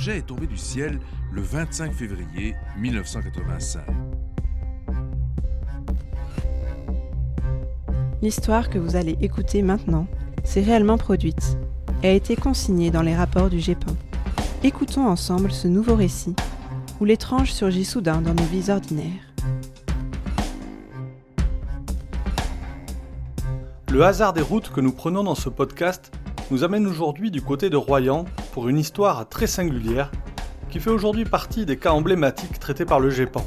objet est tombé du ciel le 25 février 1985. L'histoire que vous allez écouter maintenant s'est réellement produite et a été consignée dans les rapports du GEPAN. Écoutons ensemble ce nouveau récit où l'étrange surgit soudain dans nos vies ordinaires. Le hasard des routes que nous prenons dans ce podcast nous amène aujourd'hui du côté de Royan pour une histoire très singulière qui fait aujourd'hui partie des cas emblématiques traités par le GEPAN.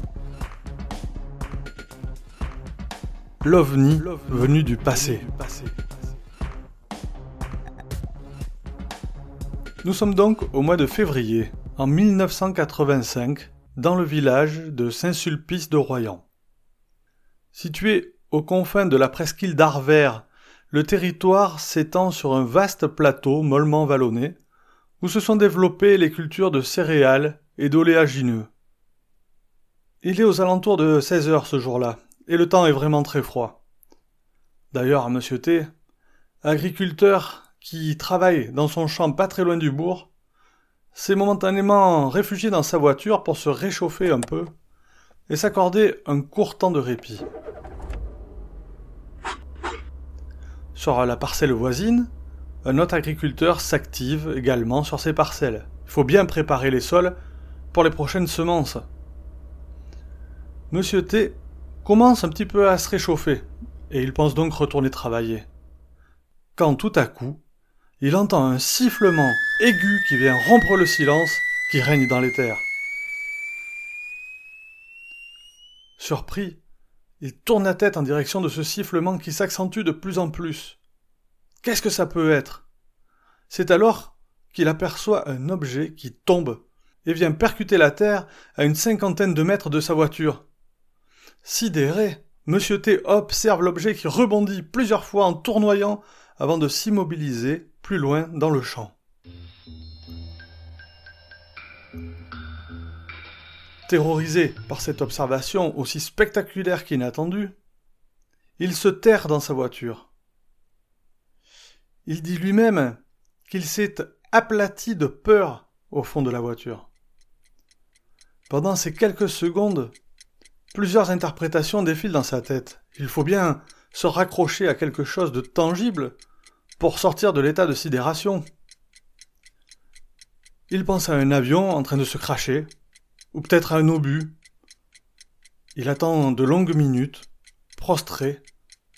L'OVNI venu du passé. Nous sommes donc au mois de février, en 1985, dans le village de Saint-Sulpice de Royan. Situé aux confins de la presqu'île d'Arvers, le territoire s'étend sur un vaste plateau mollement vallonné, où se sont développées les cultures de céréales et d'oléagineux. Il est aux alentours de 16 heures ce jour-là, et le temps est vraiment très froid. D'ailleurs, Monsieur T, agriculteur qui travaille dans son champ pas très loin du bourg, s'est momentanément réfugié dans sa voiture pour se réchauffer un peu et s'accorder un court temps de répit. Sur la parcelle voisine, un autre agriculteur s'active également sur ses parcelles. Il faut bien préparer les sols pour les prochaines semences. Monsieur T commence un petit peu à se réchauffer, et il pense donc retourner travailler. Quand tout à coup, il entend un sifflement aigu qui vient rompre le silence qui règne dans les terres. Surpris, il tourne la tête en direction de ce sifflement qui s'accentue de plus en plus. Qu'est-ce que ça peut être? C'est alors qu'il aperçoit un objet qui tombe et vient percuter la terre à une cinquantaine de mètres de sa voiture. Sidéré, Monsieur T observe l'objet qui rebondit plusieurs fois en tournoyant avant de s'immobiliser plus loin dans le champ. Terrorisé par cette observation aussi spectaculaire qu'inattendue, il se terre dans sa voiture. Il dit lui-même qu'il s'est aplati de peur au fond de la voiture. Pendant ces quelques secondes, plusieurs interprétations défilent dans sa tête. Il faut bien se raccrocher à quelque chose de tangible pour sortir de l'état de sidération. Il pense à un avion en train de se cracher, ou peut-être à un obus. Il attend de longues minutes, prostré,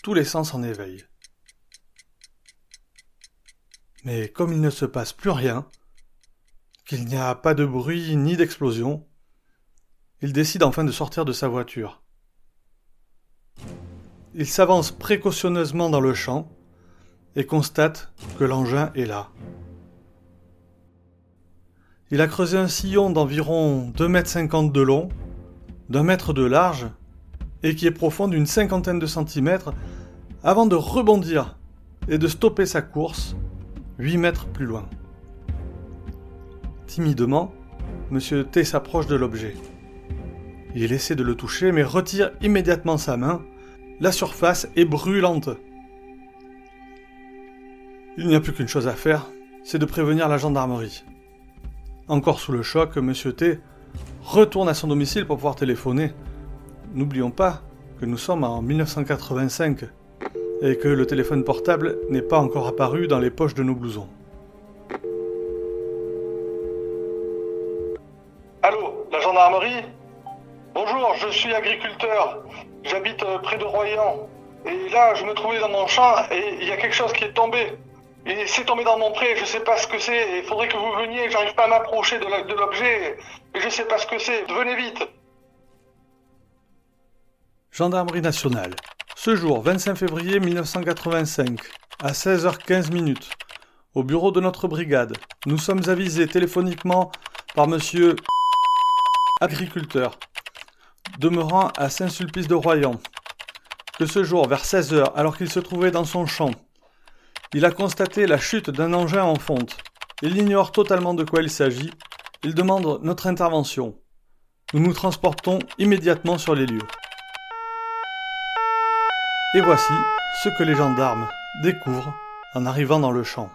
tous les sens en éveil. Mais comme il ne se passe plus rien, qu'il n'y a pas de bruit ni d'explosion, il décide enfin de sortir de sa voiture. Il s'avance précautionneusement dans le champ et constate que l'engin est là. Il a creusé un sillon d'environ 2,50 mètres de long, d'un mètre de large, et qui est profond d'une cinquantaine de centimètres, avant de rebondir et de stopper sa course 8 mètres plus loin. Timidement, Monsieur T s'approche de l'objet. Il essaie de le toucher, mais retire immédiatement sa main. La surface est brûlante. Il n'y a plus qu'une chose à faire, c'est de prévenir la gendarmerie. Encore sous le choc, Monsieur T retourne à son domicile pour pouvoir téléphoner. N'oublions pas que nous sommes en 1985 et que le téléphone portable n'est pas encore apparu dans les poches de nos blousons. Allô, la gendarmerie? Bonjour, je suis agriculteur. J'habite euh, près de Royan. Et là, je me trouvais dans mon champ et il y a quelque chose qui est tombé. Et c'est tombé dans mon pré, je ne sais pas ce que c'est. Il faudrait que vous veniez, j'arrive pas à m'approcher de l'objet. Et je ne sais pas ce que c'est. Venez vite. Gendarmerie nationale. Ce jour, 25 février 1985, à 16h15 minutes, au bureau de notre brigade, nous sommes avisés téléphoniquement par monsieur agriculteur, demeurant à Saint-Sulpice de Royan, que ce jour, vers 16h, alors qu'il se trouvait dans son champ, il a constaté la chute d'un engin en fonte. Il ignore totalement de quoi il s'agit. Il demande notre intervention. Nous nous transportons immédiatement sur les lieux. Et voici ce que les gendarmes découvrent en arrivant dans le champ.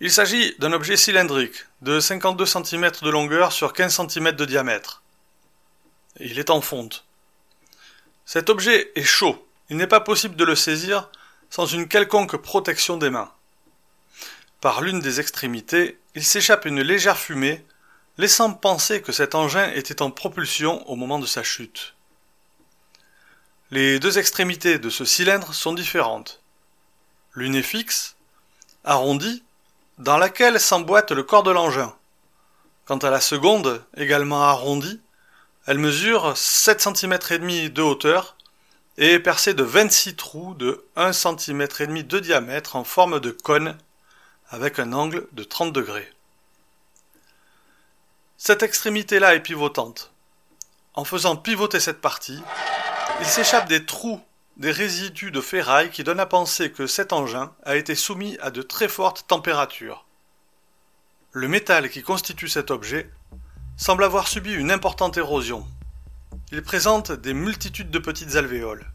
Il s'agit d'un objet cylindrique de 52 cm de longueur sur 15 cm de diamètre. Il est en fonte. Cet objet est chaud. Il n'est pas possible de le saisir sans une quelconque protection des mains. Par l'une des extrémités, il s'échappe une légère fumée, laissant penser que cet engin était en propulsion au moment de sa chute. Les deux extrémités de ce cylindre sont différentes. L'une est fixe, arrondie, dans laquelle s'emboîte le corps de l'engin. Quant à la seconde, également arrondie, elle mesure 7 cm et demi de hauteur et est percée de 26 trous de 1 cm et demi de diamètre en forme de cône avec un angle de 30 degrés. Cette extrémité-là est pivotante. En faisant pivoter cette partie, il s'échappe des trous des résidus de ferraille qui donnent à penser que cet engin a été soumis à de très fortes températures. Le métal qui constitue cet objet semble avoir subi une importante érosion. Il présente des multitudes de petites alvéoles.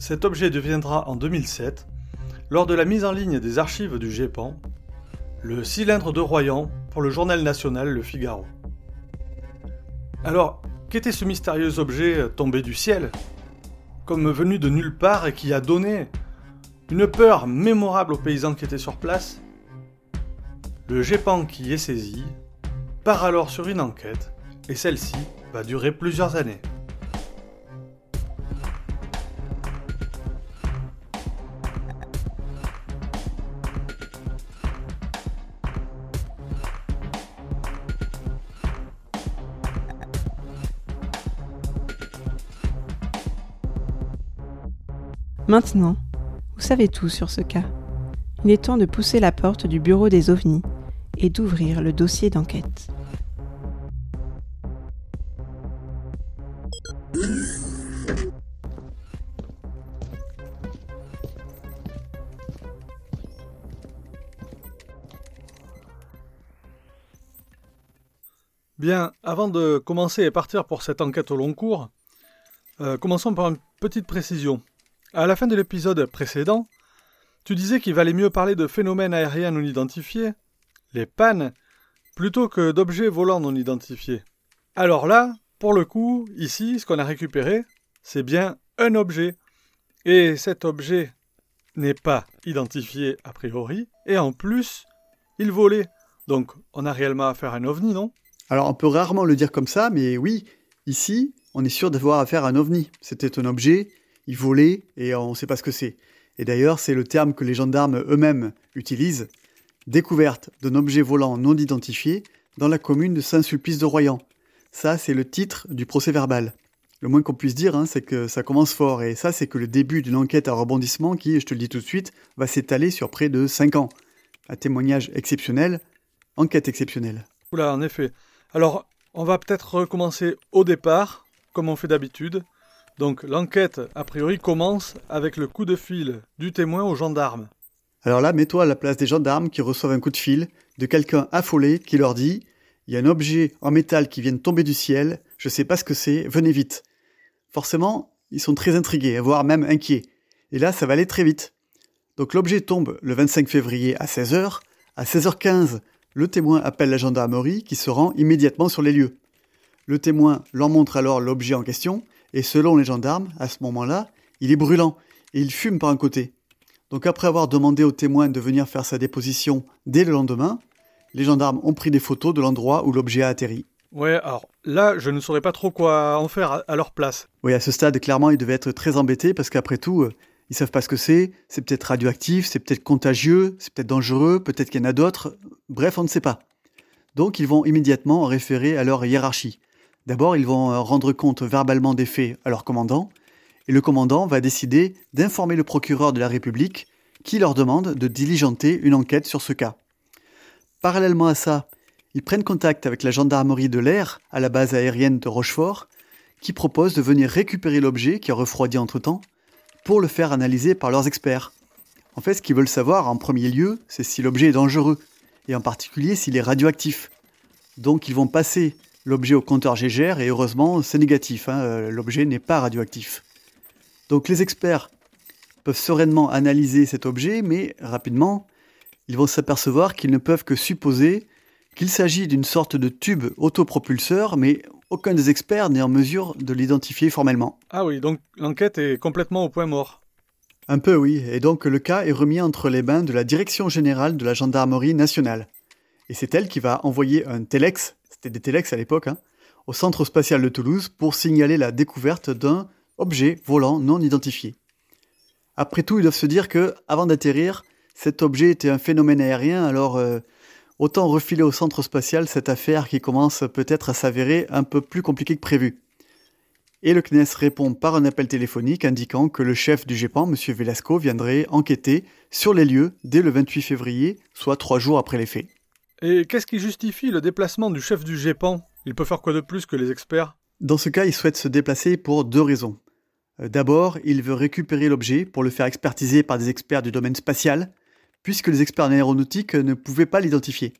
Cet objet deviendra en 2007, lors de la mise en ligne des archives du GEPAN, le cylindre de Royan pour le journal national Le Figaro. Alors, Qu'était ce mystérieux objet tombé du ciel, comme venu de nulle part et qui a donné une peur mémorable aux paysans qui étaient sur place? Le GEPAN qui est saisi part alors sur une enquête, et celle-ci va durer plusieurs années. Maintenant, vous savez tout sur ce cas. Il est temps de pousser la porte du bureau des ovnis et d'ouvrir le dossier d'enquête. Bien, avant de commencer et partir pour cette enquête au long cours, euh, commençons par une petite précision. À la fin de l'épisode précédent, tu disais qu'il valait mieux parler de phénomènes aériens non identifiés, les pannes, plutôt que d'objets volants non identifiés. Alors là, pour le coup, ici, ce qu'on a récupéré, c'est bien un objet. Et cet objet n'est pas identifié a priori, et en plus, il volait. Donc on a réellement affaire à un ovni, non? Alors on peut rarement le dire comme ça, mais oui, ici, on est sûr d'avoir affaire à un ovni. C'était un objet il volait et on ne sait pas ce que c'est. Et d'ailleurs, c'est le terme que les gendarmes eux-mêmes utilisent, découverte d'un objet volant non identifié dans la commune de Saint-Sulpice de Royan. Ça, c'est le titre du procès verbal. Le moins qu'on puisse dire, hein, c'est que ça commence fort, et ça, c'est que le début d'une enquête à rebondissement qui, je te le dis tout de suite, va s'étaler sur près de 5 ans. Un témoignage exceptionnel, enquête exceptionnelle. Oula, en effet. Alors, on va peut-être recommencer au départ, comme on fait d'habitude, donc l'enquête, a priori, commence avec le coup de fil du témoin aux gendarmes. Alors là, mets-toi à la place des gendarmes qui reçoivent un coup de fil de quelqu'un affolé qui leur dit Il y a un objet en métal qui vient de tomber du ciel, je sais pas ce que c'est, venez vite. Forcément, ils sont très intrigués, voire même inquiets. Et là, ça va aller très vite. Donc l'objet tombe le 25 février à 16h. À 16h15, le témoin appelle la gendarmerie qui se rend immédiatement sur les lieux. Le témoin leur montre alors l'objet en question et selon les gendarmes, à ce moment-là, il est brûlant et il fume par un côté. Donc après avoir demandé au témoin de venir faire sa déposition dès le lendemain, les gendarmes ont pris des photos de l'endroit où l'objet a atterri. Ouais, alors là, je ne saurais pas trop quoi en faire à leur place. Oui, à ce stade, clairement, ils devaient être très embêtés parce qu'après tout, euh, ils savent pas ce que c'est. C'est peut-être radioactif, c'est peut-être contagieux, c'est peut-être dangereux, peut-être qu'il y en a d'autres. Bref, on ne sait pas. Donc, ils vont immédiatement référer à leur hiérarchie. D'abord, ils vont euh, rendre compte verbalement des faits à leur commandant, et le commandant va décider d'informer le procureur de la République qui leur demande de diligenter une enquête sur ce cas. Parallèlement à ça, ils prennent contact avec la gendarmerie de l'air à la base aérienne de Rochefort, qui propose de venir récupérer l'objet qui a refroidi entre-temps pour le faire analyser par leurs experts. En fait, ce qu'ils veulent savoir en premier lieu, c'est si l'objet est dangereux, et en particulier s'il est radioactif. Donc ils vont passer l'objet au compteur GGR et heureusement c'est négatif, hein, euh, l'objet n'est pas radioactif. Donc les experts peuvent sereinement analyser cet objet, mais rapidement, ils vont s'apercevoir qu'ils ne peuvent que supposer qu'il s'agit d'une sorte de tube autopropulseur, mais aucun des experts n'est en mesure de l'identifier formellement. Ah oui, donc l'enquête est complètement au point mort. Un peu oui, et donc le cas est remis entre les mains de la Direction générale de la gendarmerie nationale. Et c'est elle qui va envoyer un telex, c'était des telex à l'époque, hein, au centre spatial de Toulouse pour signaler la découverte d'un objet volant non identifié. Après tout, ils doivent se dire que, avant d'atterrir, cet objet était un phénomène aérien, alors euh, autant refiler au centre spatial cette affaire qui commence peut-être à s'avérer un peu plus compliquée que prévu. Et le CNES répond par un appel téléphonique indiquant que le chef du GEPAN, M. Velasco, viendrait enquêter sur les lieux dès le 28 février, soit trois jours après les faits. Et qu'est-ce qui justifie le déplacement du chef du GEPAN Il peut faire quoi de plus que les experts? Dans ce cas, il souhaite se déplacer pour deux raisons. Euh, d'abord, il veut récupérer l'objet pour le faire expertiser par des experts du domaine spatial, puisque les experts en aéronautique ne pouvaient pas l'identifier.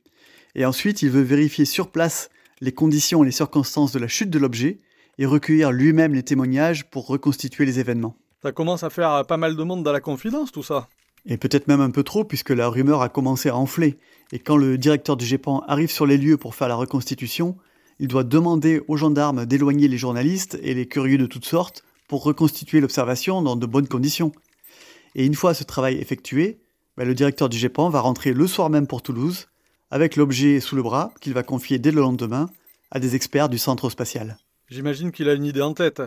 Et ensuite, il veut vérifier sur place les conditions et les circonstances de la chute de l'objet et recueillir lui-même les témoignages pour reconstituer les événements. Ça commence à faire pas mal de monde dans la confidence, tout ça. Et peut-être même un peu trop, puisque la rumeur a commencé à enfler. Et quand le directeur du GEPAN arrive sur les lieux pour faire la reconstitution, il doit demander aux gendarmes d'éloigner les journalistes et les curieux de toutes sortes pour reconstituer l'observation dans de bonnes conditions. Et une fois ce travail effectué, ben, le directeur du GEPAN va rentrer le soir même pour Toulouse, avec l'objet sous le bras qu'il va confier dès le lendemain à des experts du centre spatial. J'imagine qu'il a une idée en tête.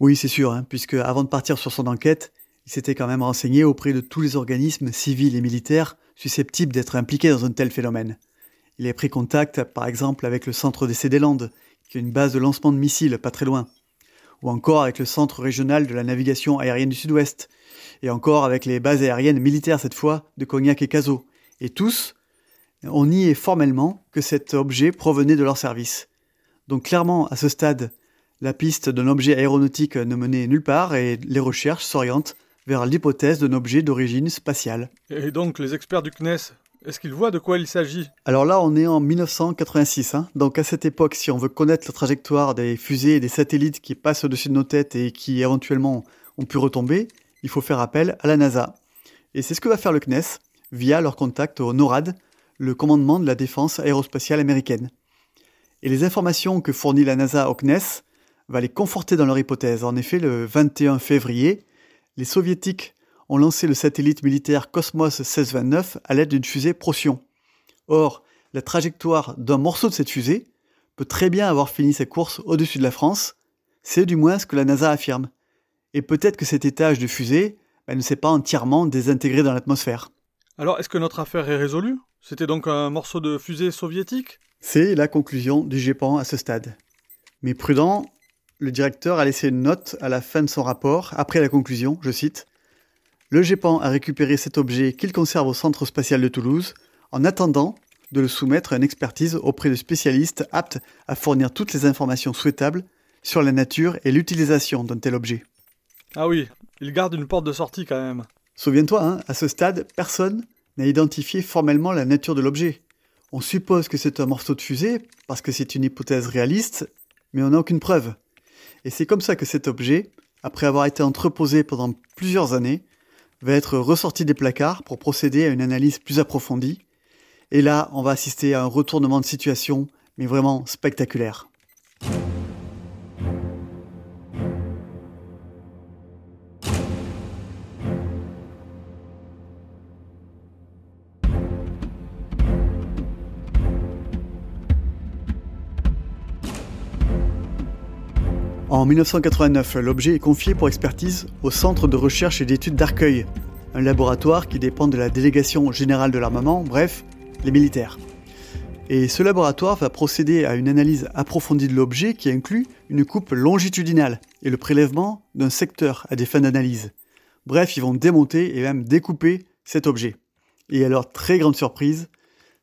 Oui, c'est sûr, hein, puisque avant de partir sur son enquête, il s'était quand même renseigné auprès de tous les organismes civils et militaires susceptibles d'être impliqués dans un tel phénomène. Il a pris contact, par exemple, avec le Centre des Landes, qui est une base de lancement de missiles pas très loin, ou encore avec le Centre régional de la navigation aérienne du Sud-Ouest, et encore avec les bases aériennes militaires cette fois de Cognac et Cazaux. Et tous, on niait formellement que cet objet provenait de leur service. Donc clairement, à ce stade, la piste d'un objet aéronautique ne menait nulle part et les recherches s'orientent vers l'hypothèse d'un objet d'origine spatiale. Et donc les experts du CNES, est-ce qu'ils voient de quoi il s'agit? Alors là, on est en 1986. Hein. Donc à cette époque, si on veut connaître la trajectoire des fusées et des satellites qui passent au-dessus de nos têtes et qui éventuellement ont pu retomber, il faut faire appel à la NASA. Et c'est ce que va faire le CNES via leur contact au NORAD, le commandement de la défense aérospatiale américaine. Et les informations que fournit la NASA au CNES va les conforter dans leur hypothèse. En effet, le 21 février, les soviétiques ont lancé le satellite militaire Cosmos 1629 à l'aide d'une fusée Procyon. Or, la trajectoire d'un morceau de cette fusée peut très bien avoir fini sa course au-dessus de la France, c'est du moins ce que la NASA affirme. Et peut-être que cet étage de fusée bah, ne s'est pas entièrement désintégré dans l'atmosphère. Alors, est-ce que notre affaire est résolue? C'était donc un morceau de fusée soviétique? C'est la conclusion du GEPAN à ce stade. Mais prudent, le directeur a laissé une note à la fin de son rapport, après la conclusion, je cite Le GEPAN a récupéré cet objet qu'il conserve au Centre spatial de Toulouse, en attendant de le soumettre à une expertise auprès de spécialistes aptes à fournir toutes les informations souhaitables sur la nature et l'utilisation d'un tel objet. Ah oui, il garde une porte de sortie quand même. Souviens-toi, hein, à ce stade, personne n'a identifié formellement la nature de l'objet. On suppose que c'est un morceau de fusée, parce que c'est une hypothèse réaliste, mais on n'a aucune preuve. Et c'est comme ça que cet objet, après avoir été entreposé pendant plusieurs années, va être ressorti des placards pour procéder à une analyse plus approfondie. Et là, on va assister à un retournement de situation, mais vraiment spectaculaire. En 1989, l'objet est confié pour expertise au Centre de recherche et d'études d'Arcueil, un laboratoire qui dépend de la Délégation générale de l'armement, bref, les militaires. Et ce laboratoire va procéder à une analyse approfondie de l'objet qui inclut une coupe longitudinale et le prélèvement d'un secteur à des fins d'analyse. Bref, ils vont démonter et même découper cet objet. Et alors, très grande surprise,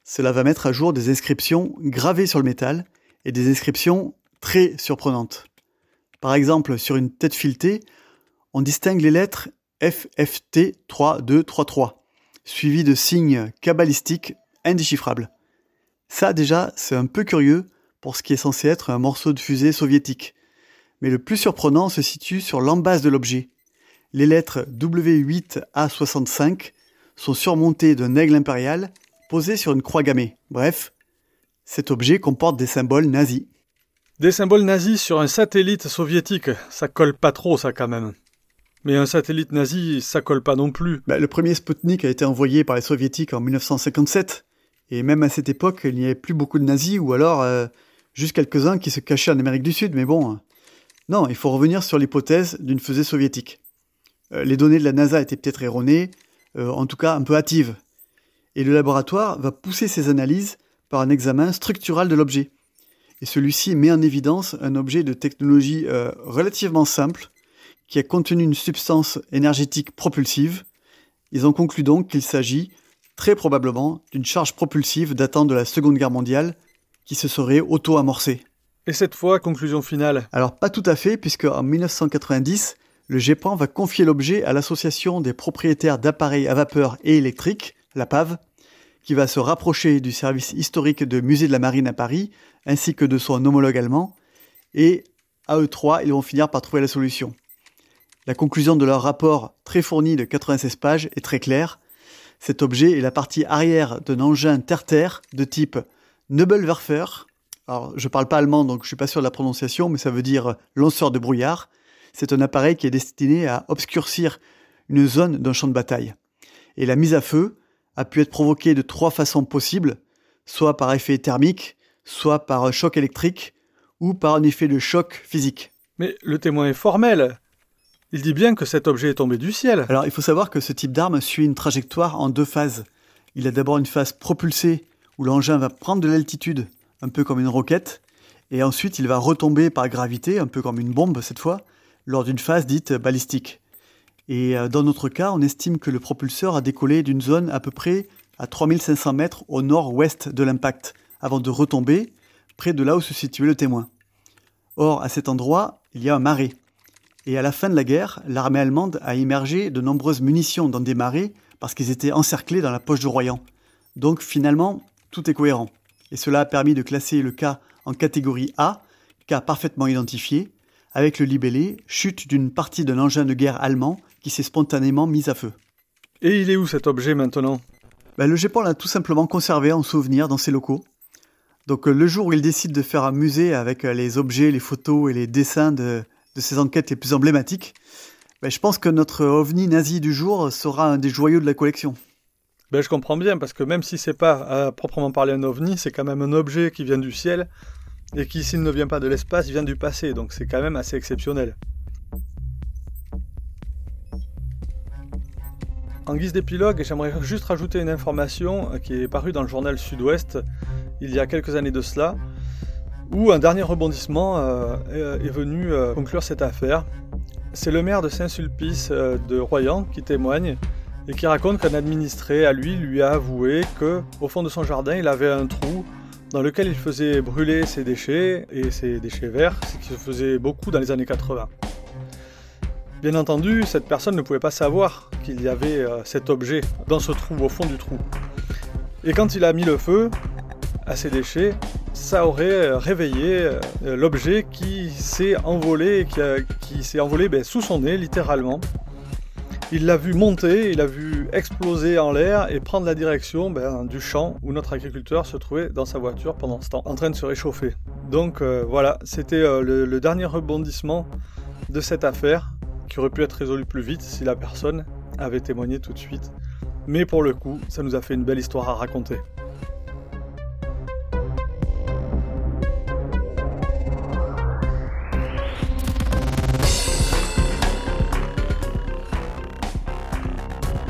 cela va mettre à jour des inscriptions gravées sur le métal et des inscriptions très surprenantes. Par exemple, sur une tête filetée, on distingue les lettres FFT 3233, suivies de signes cabalistiques indéchiffrables. Ça déjà, c'est un peu curieux pour ce qui est censé être un morceau de fusée soviétique. Mais le plus surprenant se situe sur l'embase de l'objet. les lettres W8A65 sont surmontées d'un aigle impérial posé sur une croix gammée. Bref, cet objet comporte des symboles nazis. Des symboles nazis sur un satellite soviétique, ça colle pas trop ça quand même. Mais un satellite nazi, ça colle pas non plus. Bah, le premier Sputnik a été envoyé par les soviétiques en 1957. Et même à cette époque, il n'y avait plus beaucoup de nazis, ou alors euh, juste quelques-uns qui se cachaient en Amérique du Sud. Mais bon, euh, non, il faut revenir sur l'hypothèse d'une fusée soviétique. Euh, les données de la NASA étaient peut-être erronées, en tout cas un peu hâtives. Et le laboratoire va pousser ses analyses par un examen structural de l'objet. Et celui-ci met en évidence un objet de technologie relativement simple, qui a contenu une substance énergétique propulsive. Ils ont conclu donc qu'il s'agit très probablement d'une charge propulsive datant de la Seconde Guerre mondiale qui se serait auto-amorcée. Et cette fois, conclusion finale Alors pas tout à fait, puisque en 1990, le GEPAN va confier l'objet à l'Association des propriétaires d'appareils à vapeur et électriques, la PAV, qui va se rapprocher du service historique de Musée de la Marine à Paris, ainsi que de son homologue allemand, et à eux trois, ils vont finir par trouver la solution. La conclusion de leur rapport très fourni de 96 pages est très claire. Cet objet est la partie arrière d'un engin terre-terre de type Nebelwerfer. Alors, je parle pas allemand, donc je suis pas sûr de la prononciation, mais ça veut dire lanceur de brouillard. C'est un appareil qui est destiné à obscurcir une zone d'un champ de bataille. Et la mise à feu a pu être provoquée de trois façons possibles, soit par effet thermique, soit par un choc électrique, ou par un effet de choc physique. Mais le témoin est formel. Il dit bien que cet objet est tombé du ciel. Alors il faut savoir que ce type d'arme suit une trajectoire en deux phases. Il a d'abord une phase propulsée où l'engin va prendre de l'altitude, un peu comme une roquette, et ensuite il va retomber par gravité, un peu comme une bombe cette fois, lors d'une phase dite balistique. Et euh, dans notre cas, on estime que le propulseur a décollé d'une zone à peu près à 3500 mètres au nord-ouest de l'impact, avant de retomber près de là où se situait le témoin. Or, à cet endroit, il y a un marais. Et à la fin de la guerre, l'armée allemande a immergé de nombreuses munitions dans des marais parce qu'ils étaient encerclés dans la poche de Royan. Donc finalement, tout est cohérent. Et cela a permis de classer le cas en catégorie A, cas parfaitement identifié, avec le libellé chute d'une partie d'un engin de guerre allemand qui s'est spontanément mis à feu. Et il est où cet objet maintenant? Ben, Le Japon l'a tout simplement conservé en souvenir dans ses locaux. Donc le jour où il décide de faire un musée avec les objets, les photos et les dessins de, de ces enquêtes les plus emblématiques, ben, je pense que notre ovni nazi du jour sera un des joyaux de la collection. Ben, je comprends bien, parce que même si c'est pas à proprement parler un ovni, c'est quand même un objet qui vient du ciel, et qui, s'il ne vient pas de l'espace, vient du passé, donc c'est quand même assez exceptionnel. En guise d'épilogue, j'aimerais juste rajouter une information qui est parue dans le journal Sud-Ouest il y a quelques années de cela où un dernier rebondissement euh, est venu euh, conclure cette affaire. C'est le maire de Saint-Sulpice euh, de Royan qui témoigne et qui raconte qu'un administré à lui lui a avoué que au fond de son jardin il avait un trou dans lequel il faisait brûler ses déchets et ses déchets verts, ce qui se faisait beaucoup dans les années 80. Bien entendu, cette personne ne pouvait pas savoir qu'il y avait cet objet dans ce trou, au fond du trou. Et quand il a mis le feu à ses déchets, ça aurait euh, réveillé euh, l'objet qui s'est envolé, qui, s'est envolé ben, sous son nez littéralement. Il l'a vu monter, il l'a vu exploser en l'air et prendre la direction ben, du champ où notre agriculteur se trouvait dans sa voiture pendant ce temps, en train de se réchauffer. Donc euh, voilà, c'était le, dernier rebondissement de cette affaire qui aurait pu être résolu plus vite si la personne avait témoigné tout de suite. Mais pour le coup, ça nous a fait une belle histoire à raconter.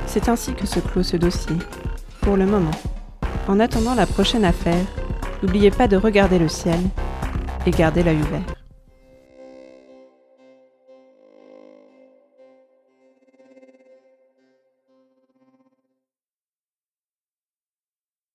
C'est ainsi que se clôt ce dossier, pour le moment. En attendant la prochaine affaire, n'oubliez pas de regarder le ciel et garder l'œil ouvert.